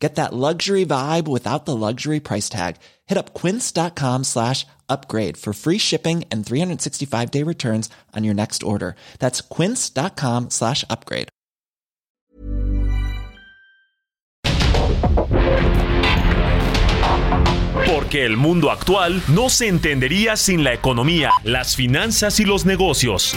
Get that luxury vibe without the luxury price tag. Hit up quince.com slash upgrade for free shipping and 365 day returns on your next order. That's quince.com slash upgrade. Porque el mundo actual no se entendería sin la economía, las finanzas y los negocios.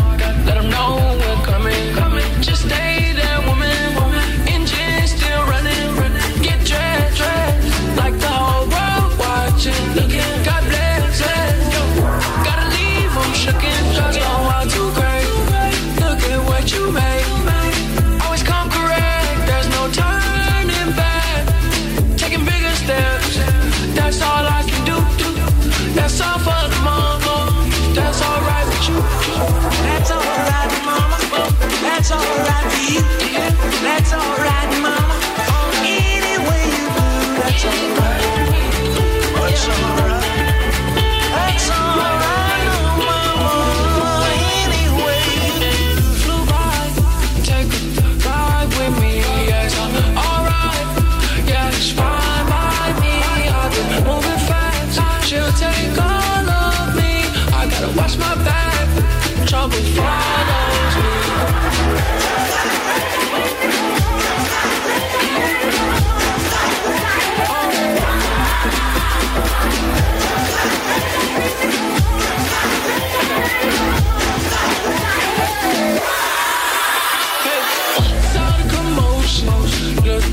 believe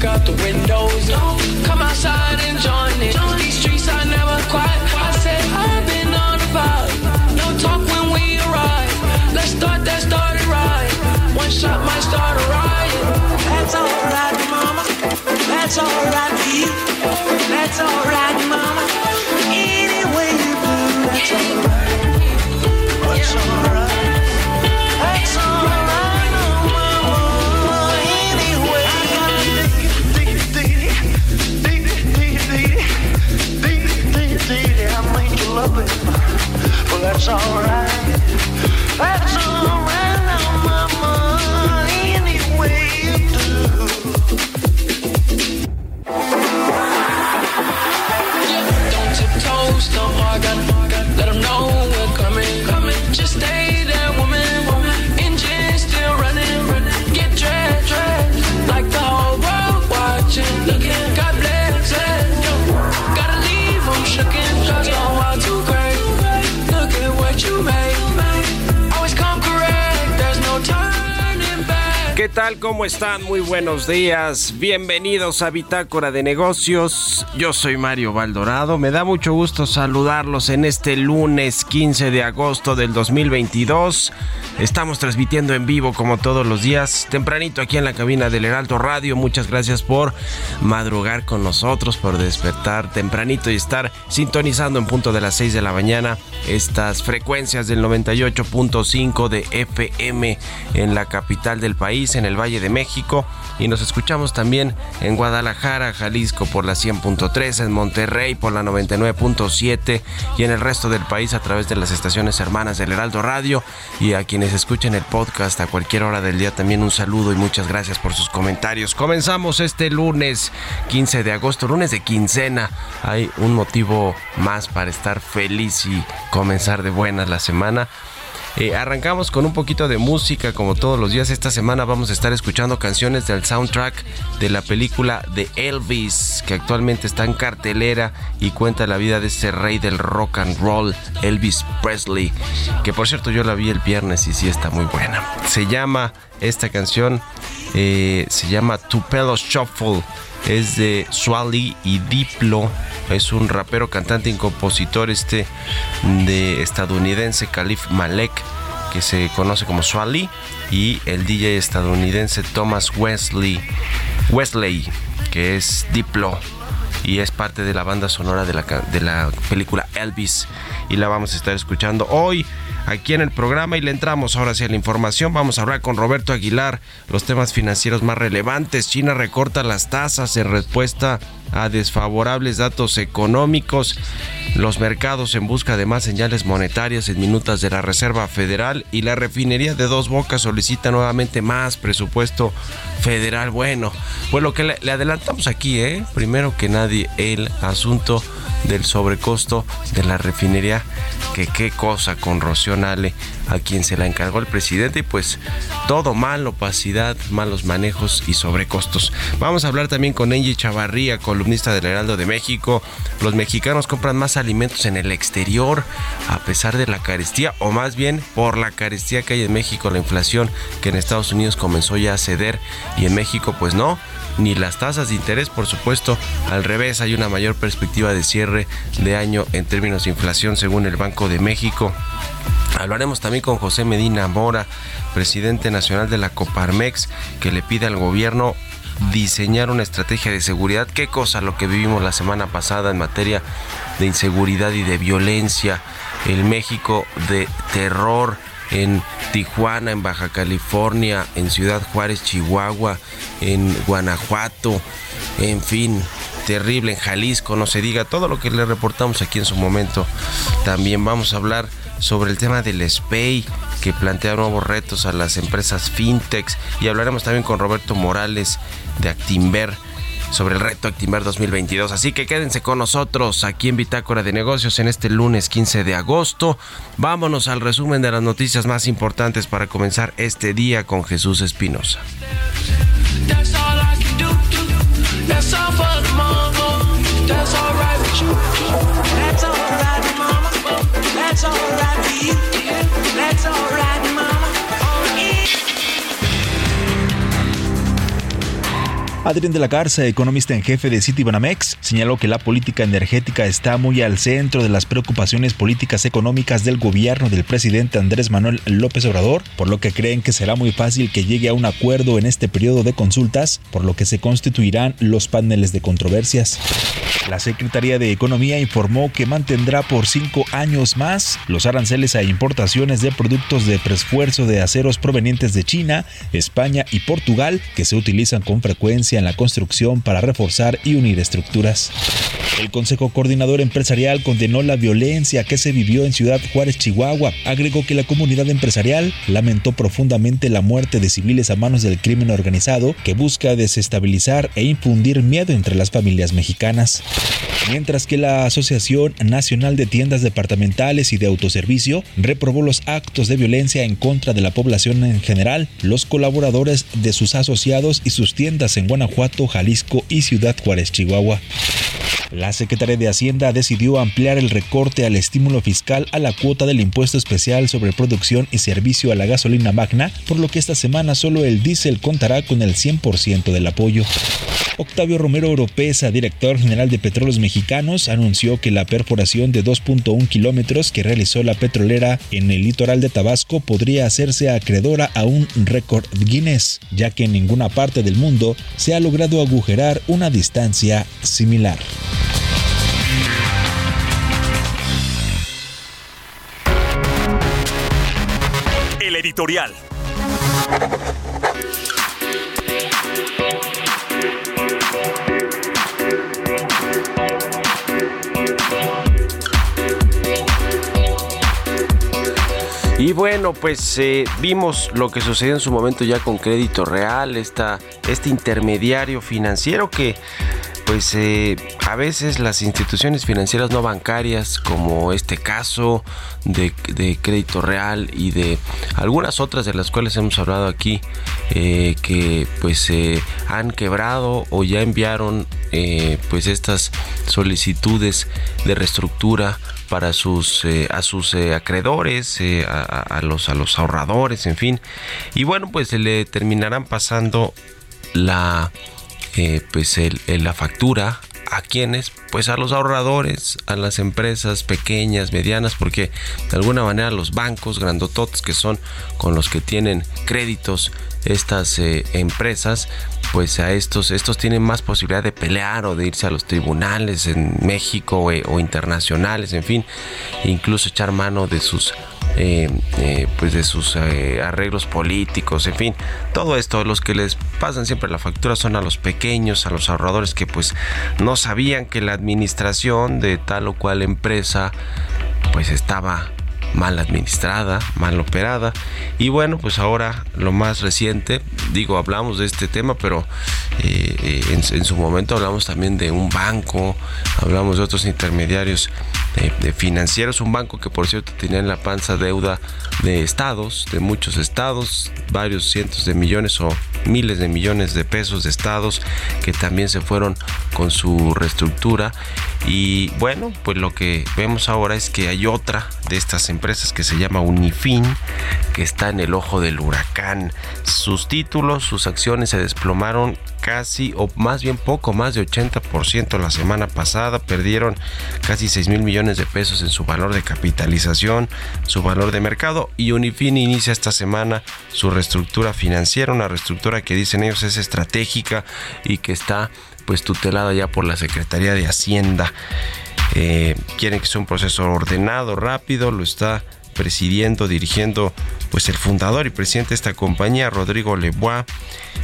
out the windows. Don't come outside and join it. These streets are never quiet. I said I've been on the. No talk when we arrive. Let's start that started right. One shot might start a riot. That's alright, mama. That's alright, That's alright, mama. Tal? ¿Cómo están? Muy buenos días. Bienvenidos a Bitácora de Negocios. Yo soy Mario Valdorado. Me da mucho gusto saludarlos en este lunes 15 de agosto del 2022. Estamos transmitiendo en vivo como todos los días, tempranito aquí en la cabina del Heraldo Radio. Muchas gracias por madrugar con nosotros, por despertar tempranito y estar sintonizando en punto de las 6 de la mañana estas frecuencias del 98.5 de FM en la capital del país, en el Valle de México y nos escuchamos también en Guadalajara, Jalisco por la 100.3, en Monterrey por la 99.7 y en el resto del país a través de las estaciones hermanas del Heraldo Radio y a quienes escuchen el podcast a cualquier hora del día también un saludo y muchas gracias por sus comentarios. Comenzamos este lunes 15 de agosto, lunes de quincena. Hay un motivo más para estar feliz y comenzar de buenas la semana. Eh, arrancamos con un poquito de música como todos los días. Esta semana vamos a estar escuchando canciones del soundtrack de la película de Elvis, que actualmente está en cartelera y cuenta la vida de ese rey del rock and roll, Elvis Presley, que por cierto yo la vi el viernes y sí está muy buena. Se llama esta canción, eh, se llama Tupelo Shuffle es de Swally y Diplo. Es un rapero, cantante y compositor este de estadounidense, Khalif Malek. que se conoce como Swally, y el DJ estadounidense Thomas Wesley, Wesley que es Diplo y es parte de la banda sonora de la, de la película Elvis y la vamos a estar escuchando hoy aquí en el programa y le entramos ahora hacia la información. Vamos a hablar con Roberto Aguilar los temas financieros más relevantes. China recorta las tasas en respuesta a desfavorables datos económicos. Los mercados en busca de más señales monetarias en minutas de la Reserva Federal y la refinería de Dos Bocas solicita nuevamente más presupuesto federal. Bueno, pues lo que le, adelantamos aquí, ¿eh? primero que nadie, el asunto del sobrecosto de la refinería, que qué cosa con Rocío a quien se la encargó el presidente, y pues todo mal, opacidad, malos manejos y sobrecostos. Vamos a hablar también con Angie Chavarría, columnista del Heraldo de México. Los mexicanos compran más alimentos en el exterior a pesar de la carestía, o más bien por la carestía que hay en México, la inflación que en Estados Unidos comenzó ya a ceder y en México pues no ni las tasas de interés, por supuesto, al revés, hay una mayor perspectiva de cierre de año en términos de inflación según el Banco de México. Hablaremos también con José Medina Mora, presidente nacional de la Coparmex, que le pide al gobierno diseñar una estrategia de seguridad. Qué cosa lo que vivimos la semana pasada en materia de inseguridad y de violencia. El México de terror en Tijuana, en Baja California, en Ciudad Juárez, Chihuahua, en Guanajuato, en fin, terrible en Jalisco, no se diga, todo lo que le reportamos aquí en su momento. También vamos a hablar sobre el tema del SPEI que plantea nuevos retos a las empresas fintechs y hablaremos también con Roberto Morales de Actimber sobre el reto Actimber 2022. Así que quédense con nosotros aquí en Bitácora de Negocios en este lunes 15 de agosto. Vámonos al resumen de las noticias más importantes para comenzar este día con Jesús Espinosa. It's alright I need. Adrián de la Garza, economista en jefe de Citibanamex, señaló que la política energética está muy al centro de las preocupaciones políticas económicas del gobierno del presidente Andrés Manuel López Obrador, por lo que creen que será muy fácil que llegue a un acuerdo en este periodo de consultas, por lo que se constituirán los paneles de controversias. La Secretaría de Economía informó que mantendrá por cinco años más los aranceles a importaciones de productos de preesfuerzo de aceros provenientes de China, España y Portugal que se utilizan con frecuencia en la construcción para reforzar y unir estructuras. El Consejo Coordinador Empresarial condenó la violencia que se vivió en Ciudad Juárez, Chihuahua. Agregó que la comunidad empresarial lamentó profundamente la muerte de civiles a manos del crimen organizado que busca desestabilizar e infundir miedo entre las familias mexicanas. Mientras que la Asociación Nacional de Tiendas Departamentales y de Autoservicio reprobó los actos de violencia en contra de la población en general, los colaboradores de sus asociados y sus tiendas en Guanajuato, Jalisco y Ciudad Juárez, Chihuahua. La Secretaría de Hacienda decidió ampliar el recorte al estímulo fiscal a la cuota del impuesto especial sobre producción y servicio a la gasolina magna, por lo que esta semana solo el diésel contará con el 100% del apoyo. Octavio Romero Oropesa, director general de Petróleos Mexicanos, anunció que la perforación de 2.1 kilómetros que realizó la petrolera en el litoral de Tabasco podría hacerse acreedora a un récord Guinness, ya que en ninguna parte del mundo se ha logrado agujerar una distancia similar. El editorial. Y bueno, pues eh, vimos lo que sucedió en su momento ya con Crédito Real, esta, este intermediario financiero que pues eh, a veces las instituciones financieras no bancarias, como este caso de, Crédito Real y de algunas otras de las cuales hemos hablado aquí, eh, que pues eh, han quebrado o ya enviaron pues estas solicitudes de reestructura para sus a sus acreedores a, a, los a los ahorradores en fin. Y bueno pues se le terminarán pasando la eh, pues el, la factura ¿A quiénes? Pues a los ahorradores, a las empresas pequeñas, medianas, porque de alguna manera los bancos grandototes que son con los que tienen créditos estas eh, empresas, pues a estos, estos tienen más posibilidad de pelear o de irse a los tribunales en México eh, o internacionales, en fin, incluso echar mano de sus eh, pues de sus arreglos políticos, en fin, todo esto, los que les pasan siempre la factura son a los pequeños, a los ahorradores que pues no sabían que la administración de tal o cual empresa pues estaba mal administrada, mal operada. Y bueno, pues ahora lo más reciente, digo, hablamos de este tema, pero eh, eh, en, su momento hablamos también de un banco, hablamos de otros intermediarios de, financieros, un banco que por cierto tenía en la panza deuda de estados, de muchos estados, varios cientos de millones o miles de millones de pesos de estados que también se fueron con su reestructura. Y bueno, pues lo que vemos ahora es que hay otra de estas empresas que se llama Unifin, que está en el ojo del huracán. Sus títulos, sus acciones se desplomaron casi, o más bien poco más de 80% la semana pasada. Perdieron casi 6 mil millones de pesos en su valor de capitalización, su valor de mercado. Y Unifin inicia esta semana su reestructura financiera, una reestructura que dicen ellos es estratégica y que está pues tutelada ya por la Secretaría de Hacienda. Eh, quieren que sea un proceso ordenado, rápido, lo está presidiendo, dirigiendo pues el fundador y presidente de esta compañía, Rodrigo Lebois,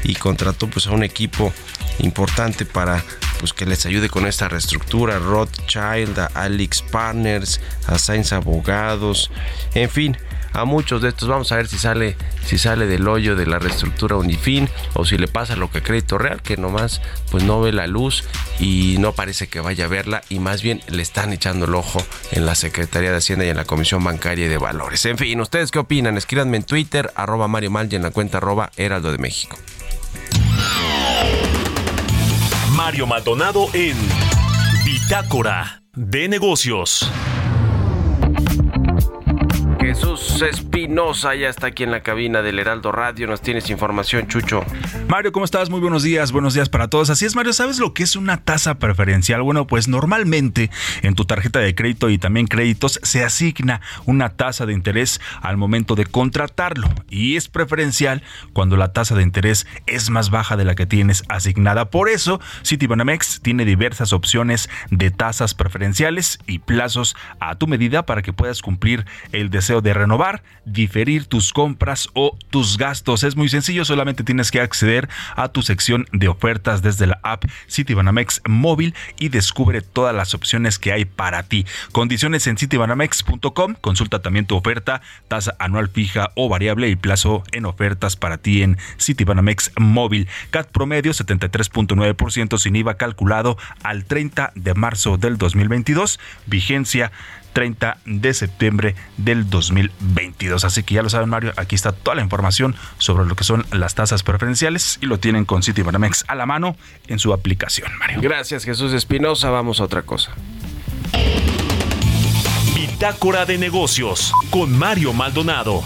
y contrató pues a un equipo importante para pues que les ayude con esta reestructura, Rothschild, Alex Partners, a Sainz Abogados, en fin, a muchos de estos. Vamos a ver si sale, si sale del hoyo de la reestructura Unifin o si le pasa lo que Crédito Real, que nomás pues no ve la luz y no parece que vaya a verla y más bien le están echando el ojo en la Secretaría de Hacienda y en la Comisión Bancaria y de Valores. En fin, ¿ustedes qué opinan? Escríbanme en Twitter, arroba Mario Mal y en la cuenta arroba Heraldo de México. Mario Maldonado en Bitácora de Negocios. Jesús Espinosa ya está aquí en la cabina del Heraldo Radio. Nos tienes información, Chucho. Mario, ¿cómo estás? Muy buenos días. Buenos días para todos. Así es, Mario. ¿Sabes lo que es una tasa preferencial? Bueno, pues normalmente en tu tarjeta de crédito y también créditos se asigna una tasa de interés al momento de contratarlo. Y es preferencial cuando la tasa de interés es más baja de la que tienes asignada. Por eso, Citibanamex tiene diversas opciones de tasas preferenciales y plazos a tu medida para que puedas cumplir el deseo de renovar, diferir tus compras o tus gastos. Es muy sencillo, solamente tienes que acceder a tu sección de ofertas desde la app Citibanamex móvil y descubre todas las opciones que hay para ti. Condiciones en citibanamex.com. Consulta también tu oferta, tasa anual fija o variable y plazo en ofertas para ti en Citibanamex móvil. CAT promedio 73.9% sin IVA calculado al 30 de marzo del 2022. Vigencia 30 de septiembre del 2022. Así que ya lo saben, Mario, aquí está toda la información sobre lo que son las tasas preferenciales y lo tienen con Citibanamex a la mano en su aplicación, Mario. Gracias, Jesús Espinosa. Vamos a otra cosa. Bitácora de negocios con Mario Maldonado.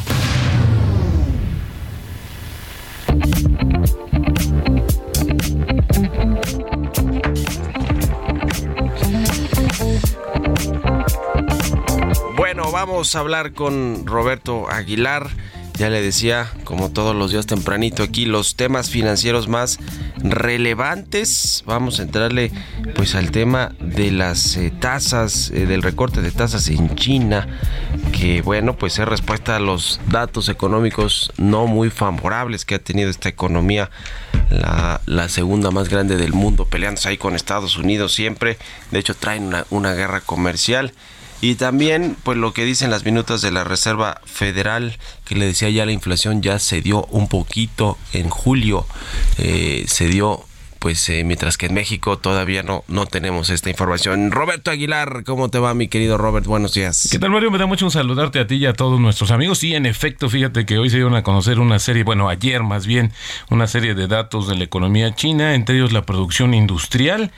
Vamos a hablar con Roberto Aguilar. Ya le decía, como todos los días tempranito aquí, los temas financieros más relevantes. Vamos a entrarle pues al tema de las eh, tasas, eh, del recorte de tasas en China, que bueno, pues es respuesta a los datos económicos no muy favorables que ha tenido esta economía, la, segunda más grande del mundo, peleándose ahí con Estados Unidos siempre. De hecho, traen una guerra comercial. Y también, pues lo que dicen las minutas de la Reserva Federal, que le decía ya la inflación ya se dio un poquito en julio, eh, se dio pues eh, mientras que en México todavía no, no tenemos esta información. Roberto Aguilar, ¿cómo te va mi querido Robert? Buenos días. ¿Qué tal Mario? Me da mucho un saludarte a ti y a todos nuestros amigos. Y en efecto, fíjate que hoy se dieron a conocer una serie, bueno, ayer más bien, una serie de datos de la economía china, entre ellos la producción industrial.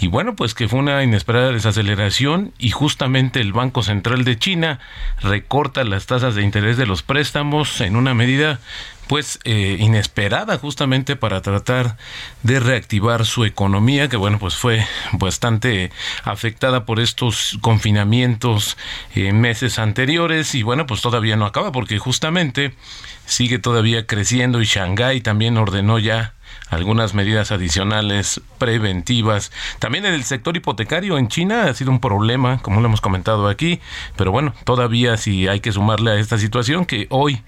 Y bueno, pues que fue una inesperada desaceleración y justamente el Banco Central de China recorta las tasas de interés de los préstamos en una medida pues eh, inesperada justamente para tratar de reactivar su economía que bueno pues fue bastante afectada por estos confinamientos en meses anteriores y bueno pues todavía no acaba porque justamente sigue todavía creciendo y Shanghái también ordenó ya algunas medidas adicionales preventivas. También en el sector hipotecario en China ha sido un problema, como lo hemos comentado aquí, pero bueno, todavía sí hay que sumarle a esta situación que hoy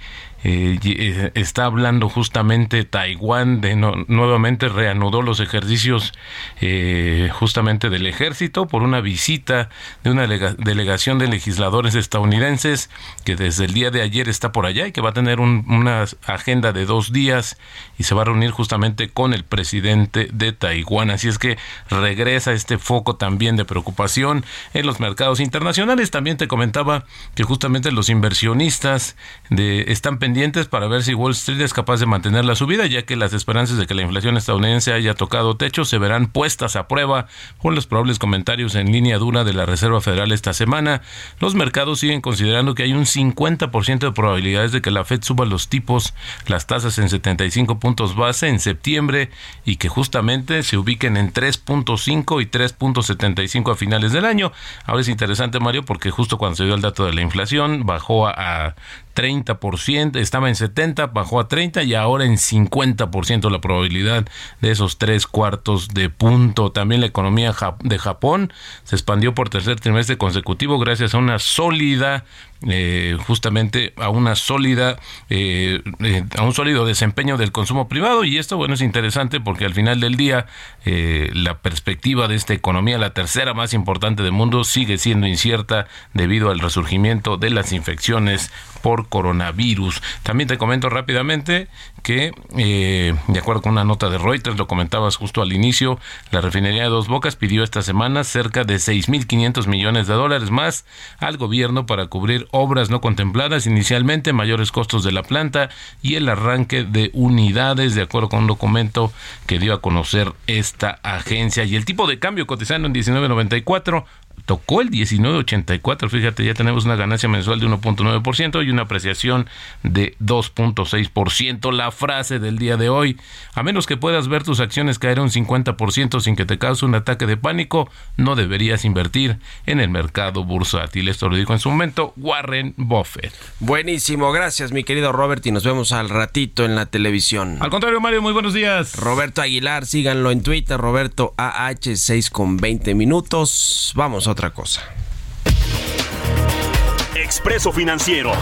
eh, eh, está hablando justamente Taiwán de nuevamente reanudó los ejercicios eh, justamente del ejército por una visita de una delegación de legisladores estadounidenses que desde el día de ayer está por allá y que va a tener una agenda de dos días y se va a reunir justamente con el presidente de Taiwán. Así es que regresa este foco también de preocupación en los mercados internacionales. También te comentaba que justamente los inversionistas están pendientes para ver si Wall Street es capaz de mantener la subida, ya que las esperanzas de que la inflación estadounidense haya tocado techo se verán puestas a prueba con los probables comentarios en línea dura de la Reserva Federal esta semana. Los mercados siguen considerando que hay un 50% de probabilidades de que la Fed suba los tipos, las tasas en 75 puntos base en septiembre y que justamente se ubiquen en 3.5 y 3.75 a finales del año. Ahora es interesante, Mario, porque justo cuando se dio el dato de la inflación bajó a 30%, estaba en 70, bajó a 30 y ahora en 50% la probabilidad de esos tres cuartos de punto. También la economía de Japón se expandió por tercer trimestre consecutivo gracias a una sólida eh, justamente a una sólida eh, eh, a un sólido desempeño del consumo privado. Y esto bueno es interesante porque al final del día la perspectiva de esta economía la tercera más importante del mundo sigue siendo incierta debido al resurgimiento de las infecciones por coronavirus. También te comento rápidamente que de acuerdo con una nota de Reuters lo comentabas justo al inicio la refinería de Dos Bocas pidió esta semana cerca de 6.500 millones de dólares más al gobierno para cubrir obras no contempladas inicialmente, mayores costos de la planta y el arranque de unidades, de acuerdo con un documento que dio a conocer esta agencia. Y el tipo de cambio cotizando en 19.94 tocó el 19.84, fíjate, ya tenemos una ganancia mensual de 1.9% y una apreciación de 2.6%. La frase del día de hoy, a menos que puedas ver tus acciones caer un 50% sin que te cause un ataque de pánico, no deberías invertir en el mercado bursátil. Esto lo dijo en su momento Warren Buffett. Buenísimo, gracias mi querido Robert y nos vemos al ratito en la televisión. Al contrario, Mario, muy buenos días. Roberto Aguilar, síganlo en Twitter, Roberto AH6 con 20 minutos. Vamos a otra cosa. Expreso Financiero.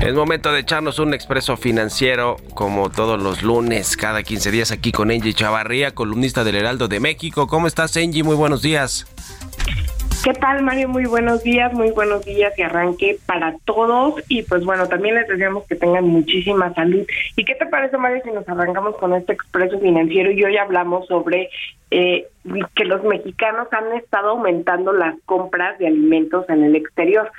Es momento de echarnos un expreso financiero como todos los lunes, cada 15 días aquí con Angie Chavarría, columnista del Heraldo de México. ¿Cómo estás, Angie? Muy buenos días. ¿Qué tal, Mario? Muy buenos días, muy buenos días y arranque para todos. Y pues bueno, también les deseamos que tengan muchísima salud. ¿Y qué te parece, Mario, si nos arrancamos con este expreso financiero y hoy hablamos sobre eh, que los mexicanos han estado aumentando las compras de alimentos en el exterior?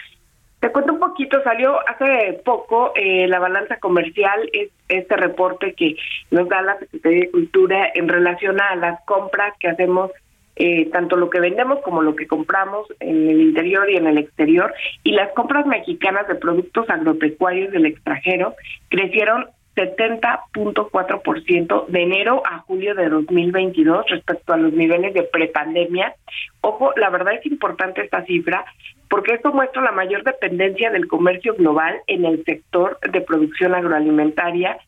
Te cuento un poquito, salió hace poco eh, la balanza comercial, es este reporte que nos da la Secretaría de Cultura en relación a las compras que hacemos eh, tanto lo que vendemos como lo que compramos en el interior y en el exterior. Y las compras mexicanas de productos agropecuarios del extranjero crecieron 70.4% de enero a julio de 2022 respecto a los niveles de prepandemia. Ojo, la verdad es importante esta cifra porque esto muestra la mayor dependencia del comercio global en el sector de producción agroalimentaria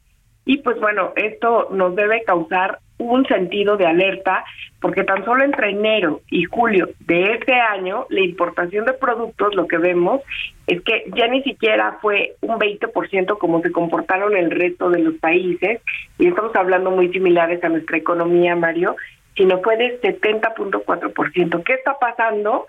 y pues bueno, esto nos debe causar un sentido de alerta porque tan solo entre enero y julio de este año la importación de productos lo que vemos es que ya ni siquiera fue un 20% como se comportaron el resto de los países y estamos hablando muy similares a nuestra economía, Mario, sino fue de 70.4%. ¿Qué está pasando?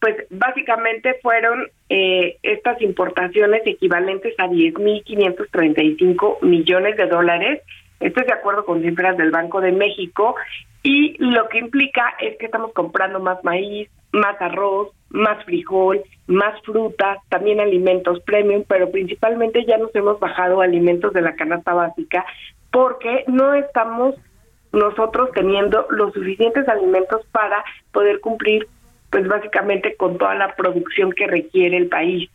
Pues básicamente fueron eh, estas importaciones equivalentes a 10.535 millones de dólares esto es de acuerdo con cifras del Banco de México y lo que implica es que estamos comprando más maíz, más arroz, más frijol, más fruta, también alimentos premium, pero principalmente ya nos hemos bajado alimentos de la canasta básica porque no estamos nosotros teniendo los suficientes alimentos para poder cumplir pues básicamente con toda la producción que requiere el país.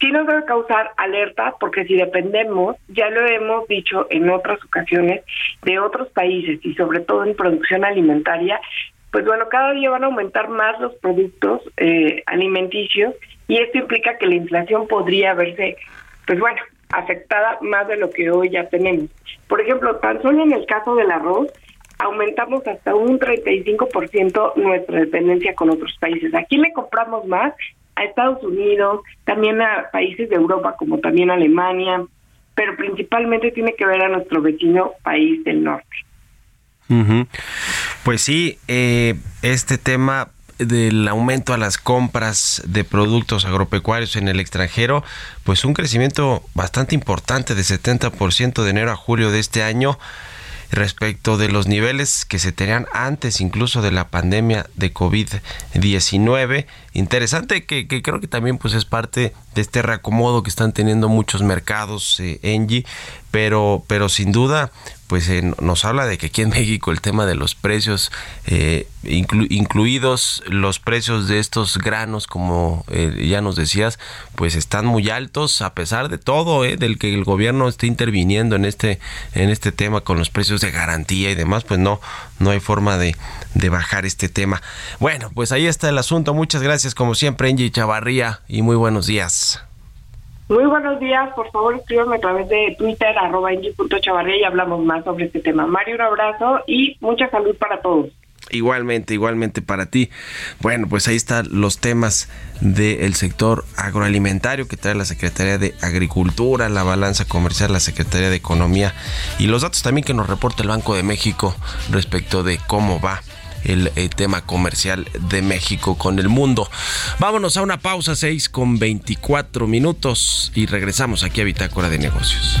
Sí nos debe causar alerta porque si dependemos, ya lo hemos dicho en otras ocasiones, de otros países y sobre todo en producción alimentaria, pues bueno, cada día van a aumentar más los productos eh, alimenticios y esto implica que la inflación podría verse, pues bueno, afectada más de lo que hoy ya tenemos. Por ejemplo, tan solo en el caso del arroz, aumentamos hasta un 35% nuestra dependencia con otros países. Aquí le compramos más a Estados Unidos, también a países de Europa como también Alemania, pero principalmente tiene que ver a nuestro vecino país del norte. Pues sí, eh, este tema del aumento a las compras de productos agropecuarios en el extranjero, pues un crecimiento bastante importante de 70% de enero a julio de este año respecto de los niveles que se tenían antes incluso de la pandemia de COVID-19. Interesante que, creo que también pues es parte de este reacomodo que están teniendo muchos mercados, eh, pero, pero sin duda pues eh, nos habla de que aquí en México el tema de los precios, eh, incluidos los precios de estos granos, como eh, ya nos decías, pues están muy altos a pesar de todo, del que el gobierno esté interviniendo en este, en este tema con los precios de garantía y demás, pues no, no hay forma de, de bajar este tema. Bueno, pues ahí está el asunto. Muchas gracias como siempre, Angie Chavarría, y muy buenos días. Muy buenos días, por favor escríbame a través de Twitter, arroba y hablamos más sobre este tema. Mario, un abrazo y mucha salud para todos. Igualmente, igualmente para ti. Bueno, pues ahí están los temas del sector agroalimentario que trae la Secretaría de Agricultura, la balanza comercial, la Secretaría de Economía y los datos también que nos reporta el Banco de México respecto de cómo va el, eh, tema comercial de México con el mundo. Vámonos a una pausa 6 con 24 minutos y regresamos aquí a Bitácora de Negocios.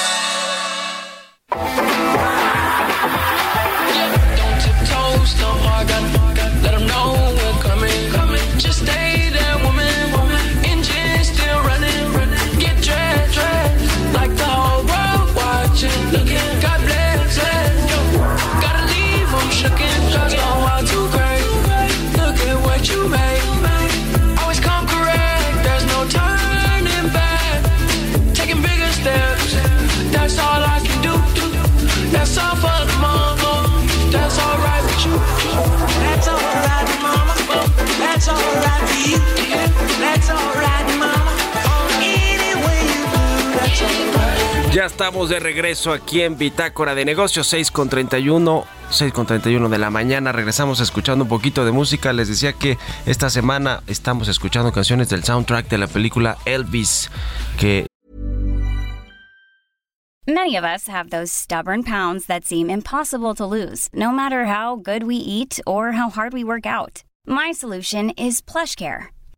Ya estamos de regreso aquí en Bitácora de Negocios, 6 con 31, 6 con 31 de la mañana. Regresamos escuchando un poquito de música. Les decía que esta semana estamos escuchando canciones del soundtrack de la película Elvis, que Many of us have those stubborn pounds that seem impossible to lose, no matter how good we eat or how hard we work out. My solution is PlushCare.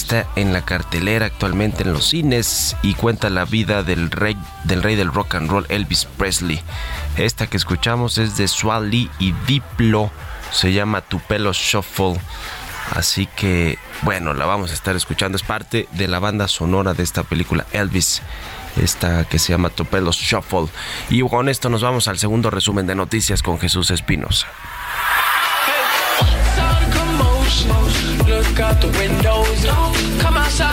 Está en la cartelera actualmente en los cines y cuenta la vida del rey del rey del rock and roll Elvis Presley. Esta que escuchamos es de Swally y Diplo, se llama Tu pelo shuffle. Así que, bueno, la vamos a estar escuchando. Es parte de la banda sonora de esta película Elvis esta que se llama Topelos Shuffle. Y con esto nos vamos al segundo resumen de noticias con Jesús Espinosa. out the windows. Don't come outside.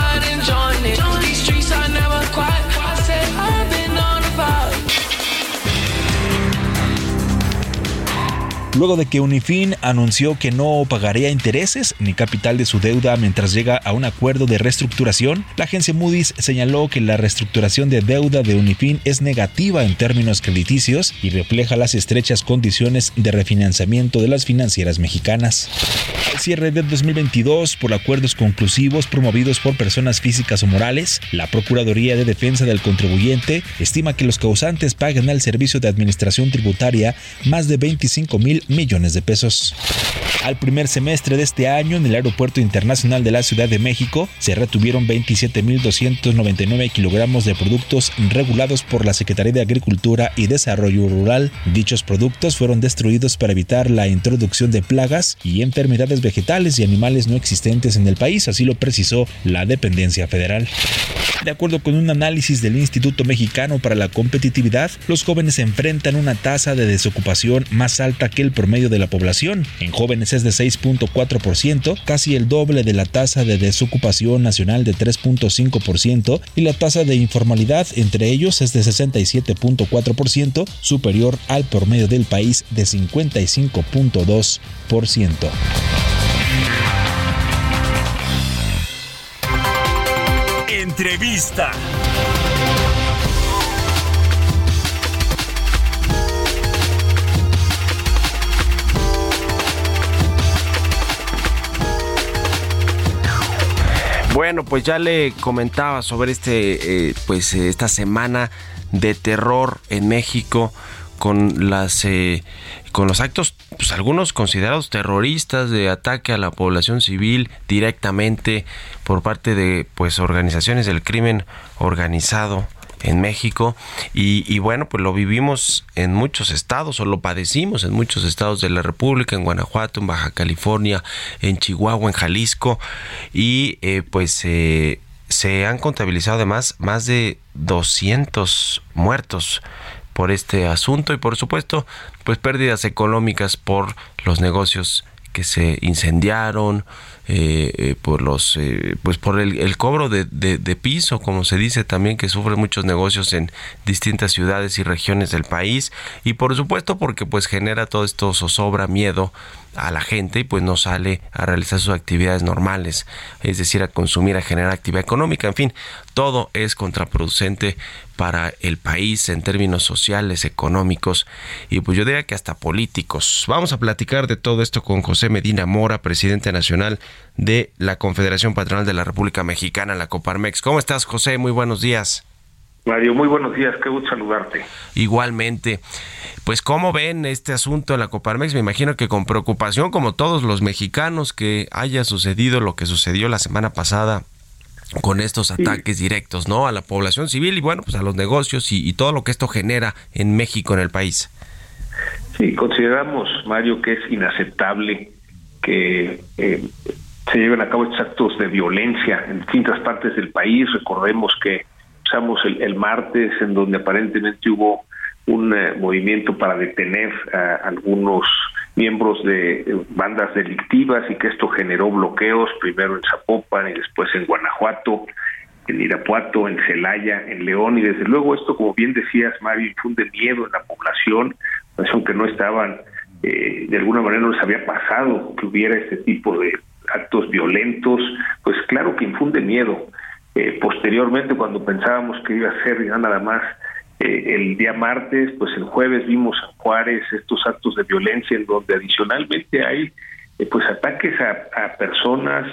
Luego de que Unifin anunció que no pagaría intereses ni capital de su deuda mientras llega a un acuerdo de reestructuración, la agencia Moody's señaló que la reestructuración de deuda de Unifin es negativa en términos crediticios y refleja las estrechas condiciones de refinanciamiento de las financieras mexicanas. Al cierre de 2022, por acuerdos conclusivos promovidos por personas físicas o morales, la Procuraduría de Defensa del Contribuyente estima que los causantes paguen al Servicio de Administración Tributaria más de 25 mil millones de pesos. Al primer semestre de este año, en el Aeropuerto Internacional de la Ciudad de México, se retuvieron 27.299 kilogramos de productos regulados por la Secretaría de Agricultura y Desarrollo Rural. Dichos productos fueron destruidos para evitar la introducción de plagas y enfermedades vegetales y animales no existentes en el país, así lo precisó la dependencia federal. De acuerdo con un análisis del Instituto Mexicano para la Competitividad, los jóvenes enfrentan una tasa de desocupación más alta que el promedio de la población. En jóvenes es de 6.4%, casi el doble de la tasa de desocupación nacional de 3.5% y la tasa de informalidad entre ellos es de 67.4%, superior al promedio del país de 55.2%. Entrevista. Bueno, pues ya le comentaba sobre este, eh, pues esta semana de terror en México con las eh, con los actos pues algunos considerados terroristas de ataque a la población civil directamente por parte de pues organizaciones del crimen organizado en México. Y, bueno pues lo vivimos en muchos estados o lo padecimos en muchos estados de la República en Guanajuato en Baja California en Chihuahua en Jalisco. Y eh, pues eh, se han contabilizado además más de 200 muertos por este asunto. Y por supuesto pues pérdidas económicas por los negocios que se incendiaron, eh, eh, por los eh, pues por el, cobro de, de, piso como se dice también que sufren muchos negocios en distintas ciudades y regiones del país. Y por supuesto porque pues genera todo esto zozobra miedo a la gente y pues no sale a realizar sus actividades normales, es decir, a consumir, a generar actividad económica, en fin, todo es contraproducente para el país en términos sociales, económicos y pues yo diría que hasta políticos. Vamos a platicar de todo esto con José Medina Mora, presidente nacional de la Confederación Patronal de la República Mexicana, la Coparmex. ¿Cómo estás, José? Muy buenos días. Mario, muy buenos días, qué gusto saludarte. Igualmente. Pues cómo ven este asunto en la Coparmex, me imagino que con preocupación como todos los mexicanos que haya sucedido lo que sucedió la semana pasada con estos ataques directos, ¿no? A la población civil y bueno, pues a los negocios y, todo lo que esto genera en México, en el país. Sí, consideramos, Mario, que es inaceptable que eh, se lleven a cabo estos actos de violencia en distintas partes del país. Recordemos que usamos el, el martes en donde aparentemente hubo un eh, movimiento para detener a algunos miembros de bandas delictivas y que esto generó bloqueos primero en Zapopan y después en Guanajuato, en Irapuato, en Celaya, en León y desde luego esto, como bien decías, Mario, infunde miedo en la población, pues aunque no estaban, eh, de alguna manera no les había pasado que hubiera este tipo de actos violentos, pues claro que infunde miedo. Eh, posteriormente, cuando pensábamos que iba a ser ya nada más eh, el día martes, pues el jueves vimos en Juárez estos actos de violencia en donde adicionalmente hay eh, pues ataques a, personas,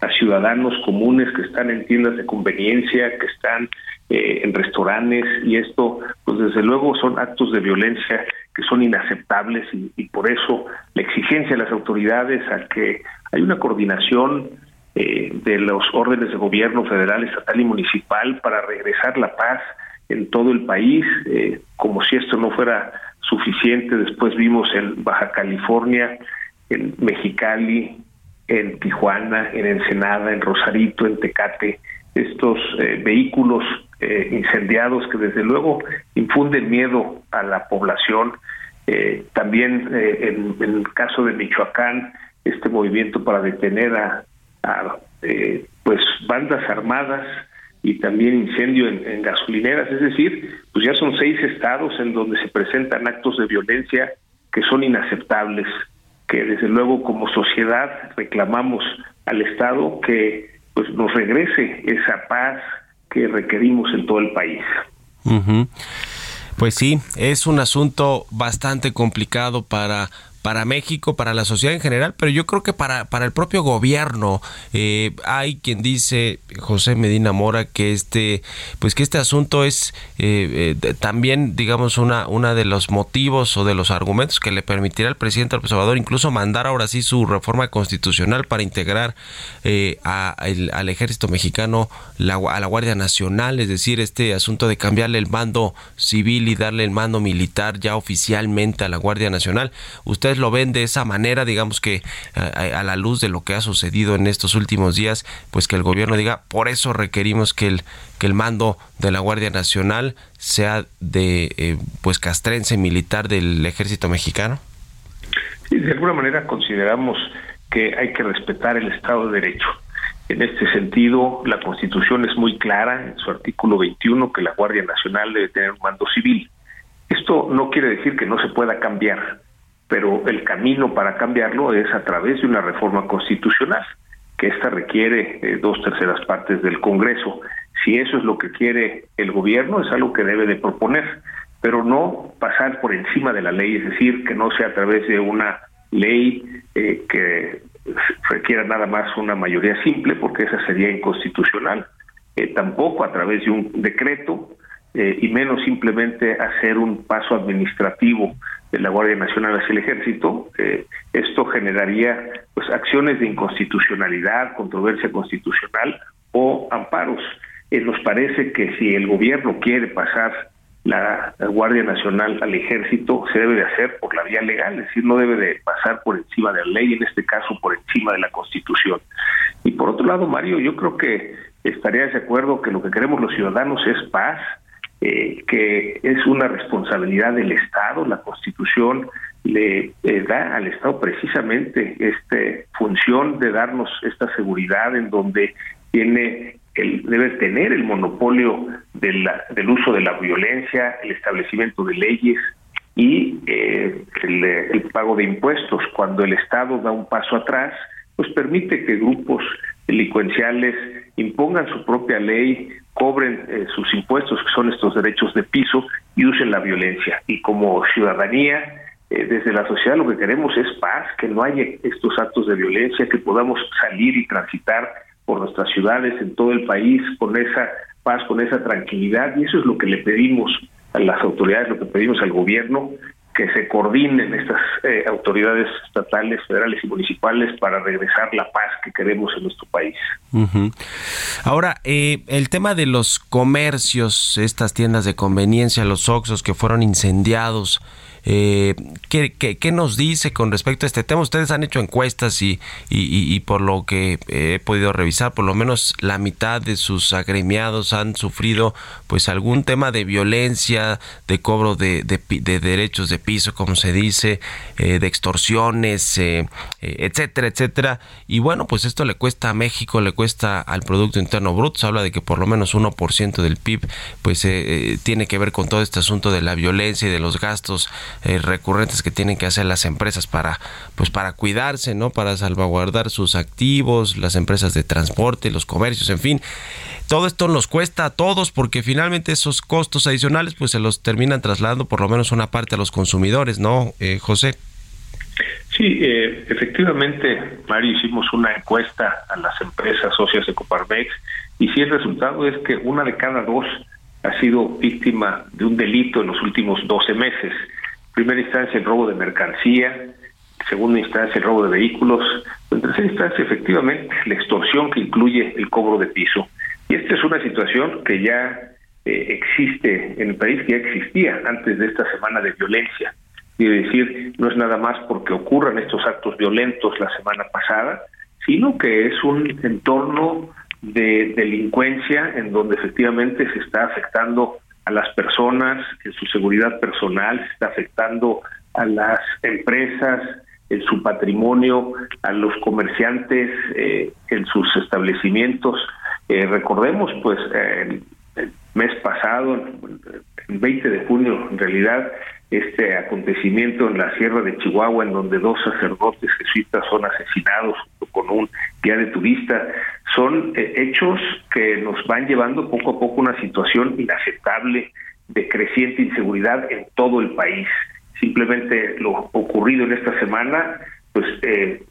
a ciudadanos comunes que están en tiendas de conveniencia, que están eh, en restaurantes y esto pues desde luego son actos de violencia que son inaceptables y, y por eso la exigencia de las autoridades a que hay una coordinación eh, de los órdenes de gobierno federal, estatal y municipal para regresar la paz en todo el país, eh, como si esto no fuera suficiente. Después vimos en Baja California, en Mexicali, en Tijuana, en Ensenada, en Rosarito, en Tecate, estos eh, vehículos eh, incendiados que desde luego infunden miedo a la población. Eh, también en, el caso de Michoacán, este movimiento para detener a, pues bandas armadas y también incendio en, en, gasolineras, es decir, pues ya son seis estados en donde se presentan actos de violencia que son inaceptables que desde luego como sociedad reclamamos al Estado que pues nos regrese esa paz que requerimos en todo el país. Pues sí, es un asunto bastante complicado para para México, para la sociedad en general, pero yo creo que para, para el propio gobierno. Eh, hay quien dice, José Medina Mora, que este, pues que este asunto es eh, eh, también, digamos, una, una de los motivos o de los argumentos que le permitirá al presidente López incluso mandar ahora sí su reforma constitucional para integrar al ejército mexicano a la Guardia Nacional, es decir, este asunto de cambiarle el mando civil y darle el mando militar ya oficialmente a la Guardia Nacional. Lo ven de esa manera, digamos que a, la luz de lo que ha sucedido en estos últimos días, pues que el gobierno diga, por eso requerimos que el, que el mando de la Guardia Nacional sea de eh, pues castrense militar del ejército mexicano? De alguna manera consideramos que hay que respetar el Estado de Derecho. En este sentido, la Constitución es muy clara en su artículo 21 que la Guardia Nacional debe tener un mando civil. Esto no quiere decir que no se pueda cambiar pero el camino para cambiarlo es a través de una reforma constitucional, que esta requiere eh, dos terceras partes del Congreso. Si eso es lo que quiere el gobierno, es algo que debe de proponer, pero no pasar por encima de la ley, es decir, que no sea a través de una ley eh, que requiera nada más una mayoría simple, porque esa sería inconstitucional, eh, tampoco a través de un decreto, y menos simplemente hacer un paso administrativo de la Guardia Nacional hacia el Ejército, eh, esto generaría pues acciones de inconstitucionalidad, controversia constitucional o amparos. Eh, nos parece que si el gobierno quiere pasar la, Guardia Nacional al Ejército, se debe de hacer por la vía legal, es decir, no debe de pasar por encima de la ley, en este caso por encima de la Constitución. Y por otro lado, Mario, yo creo que estarías de acuerdo que lo que queremos los ciudadanos es paz, eh, que es una responsabilidad del Estado. La Constitución le eh, da al Estado precisamente esta función de darnos esta seguridad en donde tiene el, debe tener el monopolio del uso de la violencia, el establecimiento de leyes y eh, el, el pago de impuestos. Cuando el Estado da un paso atrás, pues permite que grupos delincuenciales impongan su propia ley, cobren eh, sus impuestos, que son estos derechos de piso, y usen la violencia. Y como ciudadanía, eh, desde la sociedad lo que queremos es paz, que no haya estos actos de violencia, que podamos salir y transitar por nuestras ciudades en todo el país con esa paz, con esa tranquilidad, y eso es lo que le pedimos a las autoridades, lo que pedimos al gobierno, que se coordinen estas eh, autoridades estatales, federales y municipales para regresar la paz que queremos en nuestro país. Ahora, eh, el tema de los comercios, estas tiendas de conveniencia, los Oxos que fueron incendiados, eh, ¿qué, qué, nos dice con respecto a este tema? Ustedes han hecho encuestas y, y, por lo que he podido revisar, por lo menos la mitad de sus agremiados han sufrido pues algún tema de violencia, de cobro de, de, derechos de piso, como se dice, eh, de extorsiones, eh, eh, etcétera, etcétera. Y bueno, pues esto le cuesta a México, le cuesta al Producto Interno Bruto. Se habla de que por lo menos 1% del PIB pues tiene que ver con todo este asunto de la violencia y de los gastos eh, recurrentes que tienen que hacer las empresas para pues para cuidarse, ¿no? Para salvaguardar sus activos, las empresas de transporte, los comercios, en fin. Todo esto nos cuesta a todos porque finalmente esos costos adicionales pues se los terminan trasladando por lo menos una parte a los consumidores, ¿no, eh, José? Sí, eh, efectivamente, Mario, hicimos una encuesta a las empresas socias de Coparmex y sí el resultado es que una de cada dos ha sido víctima de un delito en los últimos 12 meses primera instancia el robo de mercancía, segunda instancia el robo de vehículos, en tercera instancia, efectivamente, la extorsión que incluye el cobro de piso. Y esta es una situación que ya eh, existe en el país, que ya existía antes de esta semana de violencia. Quiere decir, no es nada más porque ocurran estos actos violentos la semana pasada, sino que es un entorno de delincuencia en donde efectivamente se está afectando a las personas en su seguridad personal, se está afectando a las empresas, en su patrimonio, a los comerciantes eh, en sus establecimientos. Eh, recordemos, pues, el, mes pasado, el 20 de junio, en realidad, este acontecimiento en la Sierra de Chihuahua, en donde dos sacerdotes jesuitas son asesinados junto con un guía de turista, son eh, hechos que nos van llevando poco a poco una situación inaceptable de creciente inseguridad en todo el país simplemente lo ocurrido en esta semana, pues eh,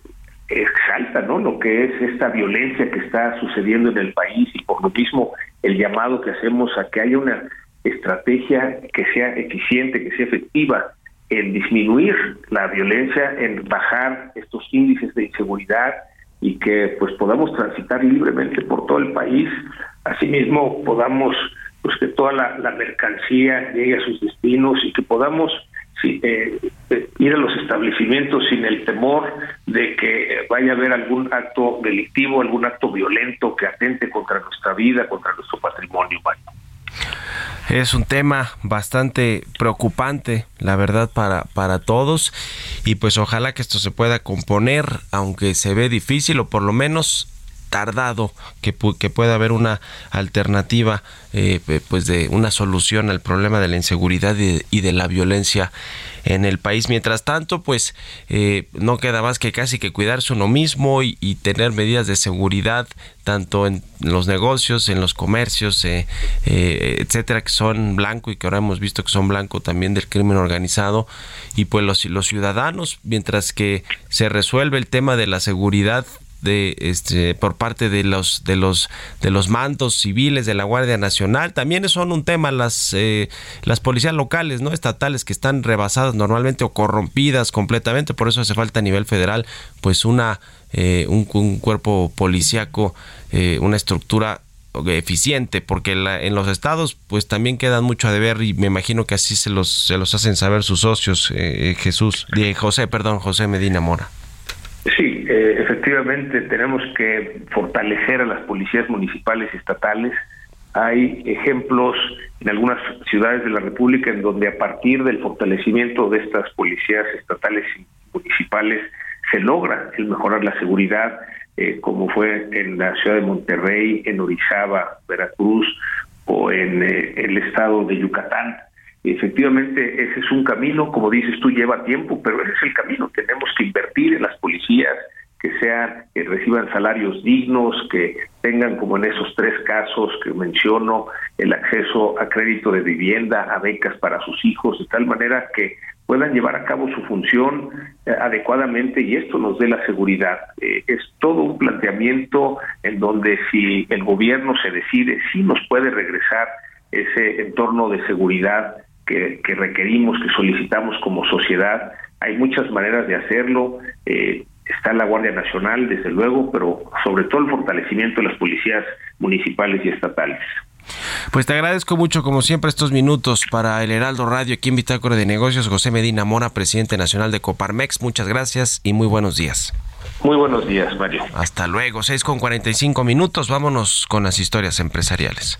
exalta ¿no? lo que es esta violencia que está sucediendo en el país y por lo mismo el llamado que hacemos a que haya una estrategia que sea eficiente, que sea efectiva en disminuir la violencia, en bajar estos índices de inseguridad y que pues podamos transitar libremente por todo el país, asimismo podamos pues que toda la, mercancía llegue a sus destinos y que podamos eh, eh, ir a los establecimientos sin el temor de que vaya a haber algún acto delictivo, algún acto violento que atente contra nuestra vida, contra nuestro patrimonio humano. Es un tema bastante preocupante, la verdad, para, para todos. Y pues ojalá que esto se pueda componer, aunque se ve difícil, o por lo menos tardado que, que pueda haber una alternativa eh, pues de una solución al problema de la inseguridad y de, la violencia en el país. Mientras tanto, pues eh, no queda más que casi que cuidarse uno mismo y, tener medidas de seguridad tanto en los negocios, en los comercios, eh, etcétera, que son blanco y que ahora hemos visto que son blanco también del crimen organizado y pues los, los ciudadanos, mientras que se resuelve el tema de la seguridad de este por parte de los de los de los mandos civiles de la Guardia Nacional. También son un tema las eh, las policías locales no estatales que están rebasadas normalmente o corrompidas completamente. Por eso hace falta a nivel federal pues una eh, un, cuerpo policíaco eh, una estructura eficiente porque en los estados pues también quedan mucho a deber y me imagino que así se los se los hacen saber sus socios Jesús José perdón José Medina Mora Sí, eh, efectivamente tenemos que fortalecer a las policías municipales y estatales. Hay ejemplos en algunas ciudades de la República en donde a partir del fortalecimiento de estas policías estatales y municipales se logra el mejorar la seguridad, eh, como fue en la ciudad de Monterrey, en Orizaba, Veracruz o en eh, el estado de Yucatán. Efectivamente, ese es un camino, como dices tú, lleva tiempo, pero ese es el camino. Tenemos que invertir en las policías, que sean, que reciban salarios dignos, que tengan, como en esos tres casos que menciono, el acceso a crédito de vivienda, a becas para sus hijos, de tal manera que puedan llevar a cabo su función eh, adecuadamente y esto nos dé la seguridad. Eh, es todo un planteamiento en donde si el gobierno se decide, sí nos puede regresar ese entorno de seguridad que, requerimos, que solicitamos como sociedad. Hay muchas maneras de hacerlo. Eh, está la Guardia Nacional, desde luego, pero sobre todo el fortalecimiento de las policías municipales y estatales. Pues te agradezco mucho, como siempre, estos minutos para el Heraldo Radio aquí en Bitácora de Negocios. José Medina Mora, presidente nacional de Coparmex. Muchas gracias y muy buenos días. Muy buenos días, Mario. Hasta luego, 6 con 45 minutos. Vámonos con las historias empresariales.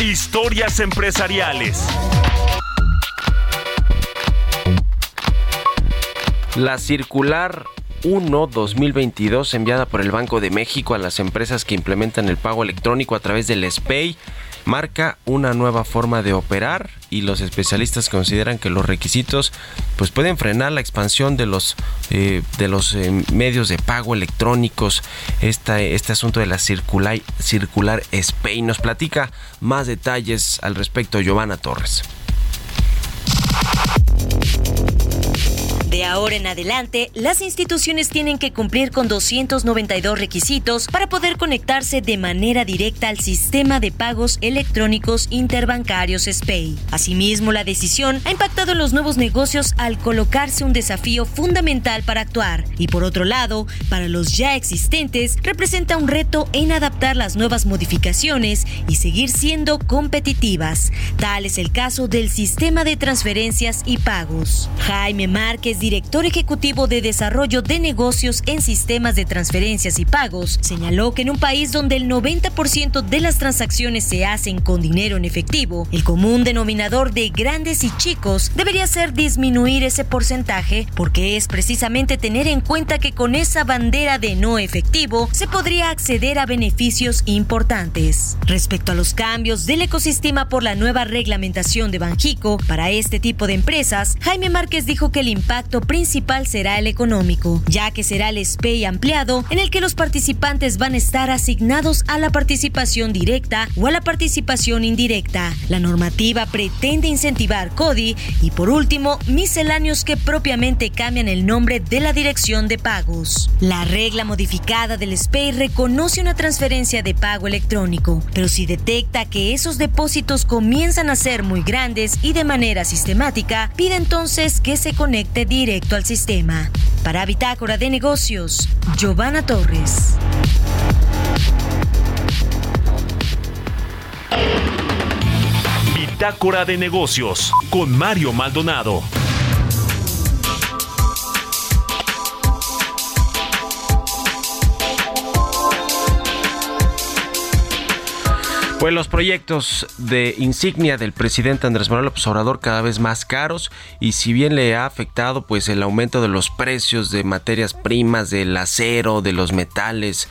Historias empresariales. La circular 1-2022 enviada por el Banco de México a las empresas que implementan el pago electrónico a través del SPAY marca una nueva forma de operar y los especialistas consideran que los requisitos pues pueden frenar la expansión de los eh, de los eh, medios de pago electrónicos. Este asunto de la circular circular SPAY nos platica más detalles al respecto Giovanna Torres De ahora en adelante, las instituciones tienen que cumplir con 292 requisitos para poder conectarse de manera directa al sistema de pagos electrónicos interbancarios SPAY. Asimismo, la decisión ha impactado en los nuevos negocios al colocarse un desafío fundamental para actuar. Y por otro lado, para los ya existentes, representa un reto en adaptar las nuevas modificaciones y seguir siendo competitivas. Tal es el caso del sistema de transferencias y pagos. Jaime Márquez ejecutivo de Desarrollo de Negocios en Sistemas de Transferencias y Pagos, señaló que en un país donde el 90% de las transacciones se hacen con dinero en efectivo, el común denominador de grandes y chicos debería ser disminuir ese porcentaje porque es precisamente tener en cuenta que con esa bandera de no efectivo se podría acceder a beneficios importantes. Respecto a los cambios del ecosistema por la nueva reglamentación de Banjico para este tipo de empresas, Jaime Márquez dijo que el impacto principal será el económico, ya que será el SPEI ampliado en el que los participantes van a estar asignados a la participación directa o a la participación indirecta. La normativa pretende incentivar CODI y por último, misceláneos que propiamente cambian el nombre de la dirección de pagos. La regla modificada del SPEI reconoce una transferencia de pago electrónico, pero si detecta que esos depósitos comienzan a ser muy grandes y de manera sistemática, pide entonces que se conecte directamente directo al sistema. Para Bitácora de Negocios, Giovanna Torres. Bitácora de Negocios con Mario Maldonado. Pues los proyectos de insignia del presidente Andrés Manuel López Obrador cada vez más caros y si bien le ha afectado pues el aumento de los precios de materias primas, del acero, de los metales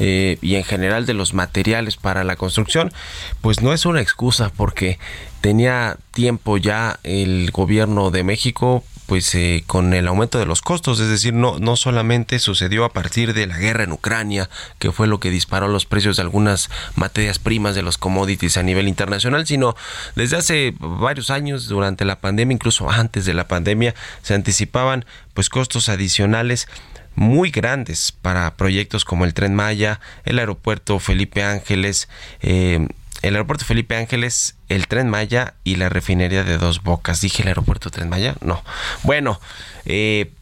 eh, y en general de los materiales para la construcción, pues no es una excusa porque tenía tiempo ya el gobierno de México pues eh, con el aumento de los costos, es decir, no, no solamente sucedió a partir de la guerra en Ucrania, que fue lo que disparó los precios de algunas materias primas de los commodities a nivel internacional, sino desde hace varios años, durante la pandemia, incluso antes de la pandemia, se anticipaban pues costos adicionales muy grandes para proyectos como el Tren Maya, el aeropuerto Felipe Ángeles, eh, el aeropuerto Felipe Ángeles, el tren Maya y la refinería de Dos Bocas. ¿Dije el aeropuerto Tren Maya? No. Bueno, eh,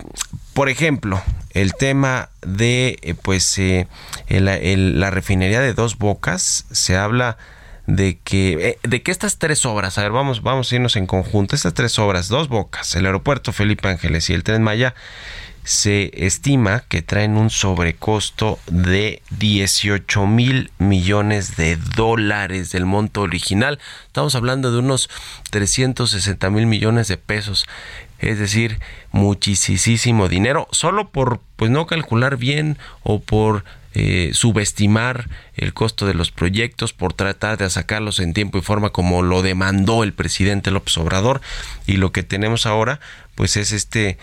por ejemplo, el tema de eh, pues eh, la refinería de Dos Bocas se habla de que de que estas tres obras, a ver, vamos vamos a irnos en conjunto, estas tres obras, Dos Bocas, el aeropuerto Felipe Ángeles y el tren Maya se estima que traen un sobrecosto de 18 mil millones de dólares del monto original. Estamos hablando de unos 360 mil millones de pesos. Es decir, muchísimo dinero, solo por pues no calcular bien o por eh, subestimar el costo de los proyectos, por tratar de sacarlos en tiempo y forma como lo demandó el presidente López Obrador. Y lo que tenemos ahora, pues es este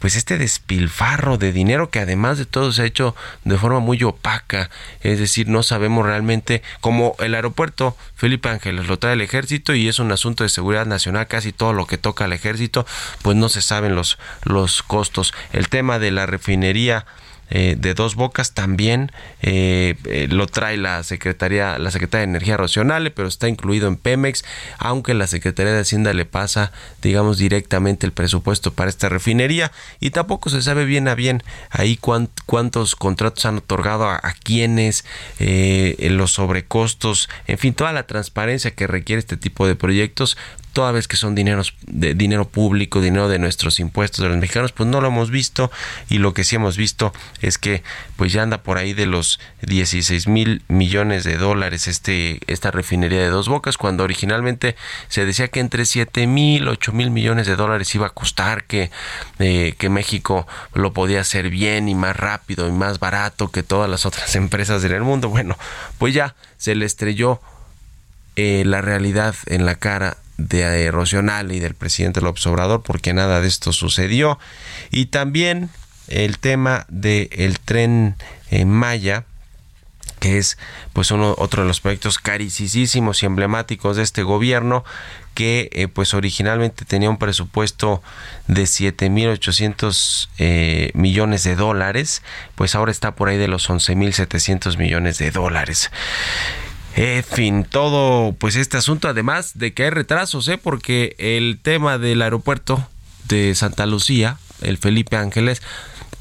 pues este despilfarro de dinero que además de todo se ha hecho de forma muy opaca, es decir, no sabemos realmente como el aeropuerto Felipe Ángeles lo trae el ejército y es un asunto de seguridad nacional, casi todo lo que toca al ejército, pues no se saben los los costos. El tema de la refinería eh, de dos bocas también eh, eh, lo trae la Secretaría, la Secretaría de Energía Racional, pero está incluido en Pemex, aunque la Secretaría de Hacienda le pasa, digamos, directamente el presupuesto para esta refinería y tampoco se sabe bien a bien ahí cuántos contratos han otorgado a, a quienes, los sobrecostos, en fin, toda la transparencia que requiere este tipo de proyectos toda vez que son dineros de dinero público, dinero de nuestros impuestos de los mexicanos, pues no lo hemos visto. Y lo que sí hemos visto es que pues ya anda por ahí de los 16 mil millones de dólares este esta refinería de Dos Bocas cuando originalmente se decía que entre 7 mil 8 mil millones de dólares iba a costar que eh, que México lo podía hacer bien y más rápido y más barato que todas las otras empresas en el mundo. Bueno pues ya se le estrelló eh, la realidad en la cara de Rocional y del presidente López Obrador, porque nada de esto sucedió. Y también el tema del tren en Maya, que es pues uno otro de los proyectos carísimos y emblemáticos de este gobierno que eh, pues originalmente tenía un presupuesto de 7.800 eh, millones de dólares, pues ahora está por ahí de los 11.700 millones de dólares. En fin, todo pues este asunto además de que hay retrasos, ¿eh? porque el tema del aeropuerto de Santa Lucía, el Felipe Ángeles,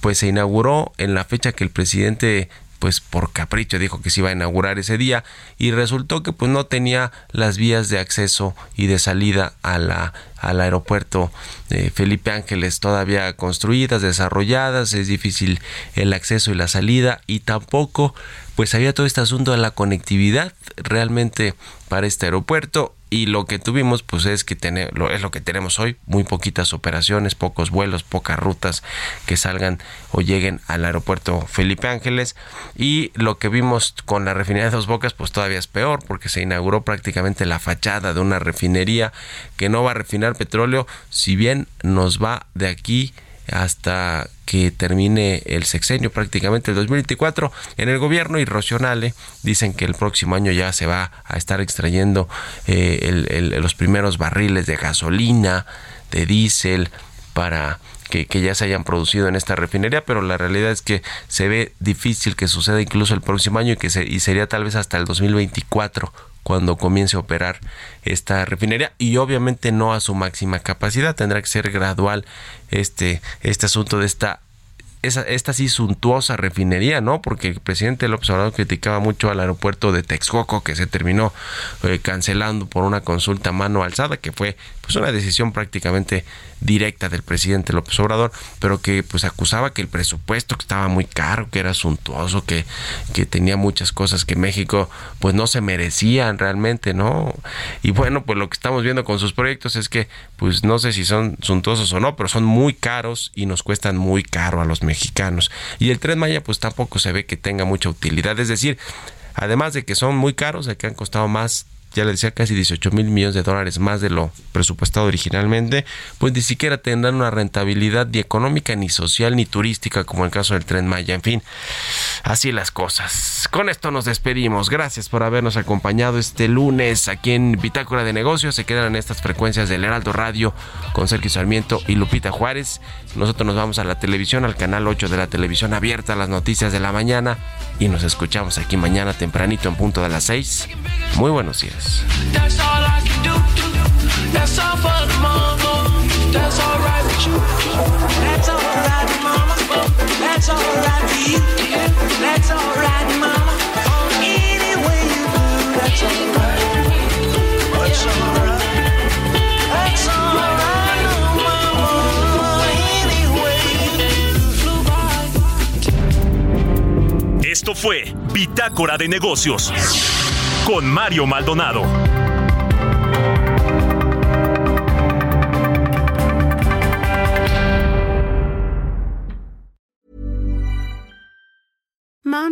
pues se inauguró en la fecha que el presidente pues por capricho dijo que se iba a inaugurar ese día y resultó que pues no tenía las vías de acceso y de salida a la al aeropuerto de Felipe Ángeles todavía construidas, desarrolladas, es difícil el acceso y la salida y tampoco pues había todo este asunto de la conectividad realmente para este aeropuerto y lo que tuvimos pues es que tener, es lo que tenemos hoy, muy poquitas operaciones, pocos vuelos, pocas rutas que salgan o lleguen al aeropuerto Felipe Ángeles. Y lo que vimos con la refinería de Dos Bocas pues todavía es peor porque se inauguró prácticamente la fachada de una refinería que no va a refinar petróleo, si bien nos va de aquí hasta que termine el sexenio prácticamente el 2024 en el gobierno y Rocionale dicen que el próximo año ya se va a estar extrayendo eh, los primeros barriles de gasolina de diésel para que, que, ya se hayan producido en esta refinería, pero la realidad es que se ve difícil que suceda incluso el próximo año y que se, y sería tal vez hasta el 2024 cuando comience a operar esta refinería y obviamente no a su máxima capacidad, tendrá que ser gradual este, este asunto de esta esa, esta sí suntuosa refinería, ¿no? Porque el presidente López Obrador criticaba mucho al aeropuerto de Texcoco que se terminó eh, cancelando por una consulta mano alzada, que fue pues una decisión prácticamente directa del presidente López Obrador, pero que pues acusaba que el presupuesto que estaba muy caro, que era suntuoso, que, que tenía muchas cosas que México pues no se merecían realmente, ¿no? Y bueno, pues lo que estamos viendo con sus proyectos es que pues no sé si son suntuosos o no, pero son muy caros y nos cuestan muy caro a los mexicanos. Y el Tren Maya pues tampoco se ve que tenga mucha utilidad, es decir, además de que son muy caros, de que han costado más ya le decía casi 18 mil millones de dólares más de lo presupuestado originalmente, pues ni siquiera tendrán una rentabilidad ni económica, ni social, ni turística, como el caso del tren Maya. En fin, así las cosas. Con esto nos despedimos. Gracias por habernos acompañado este lunes aquí en Bitácora de Negocios. Se quedan en estas frecuencias del Heraldo Radio con Sergio Sarmiento y Lupita Juárez. Nosotros nos vamos a la televisión, al canal 8 de la televisión abierta, las noticias de la mañana. Y nos escuchamos aquí mañana tempranito en punto de las 6. Muy buenos días. That's all I can do. That's all for the moment. That's all right with you. That's all right, mama. That's all right with you. That's all right, mama. Any way you do, that's all right. That's all right. That's all right, mama. Any way Esto fue Bitácora de Negocios con Mario Maldonado.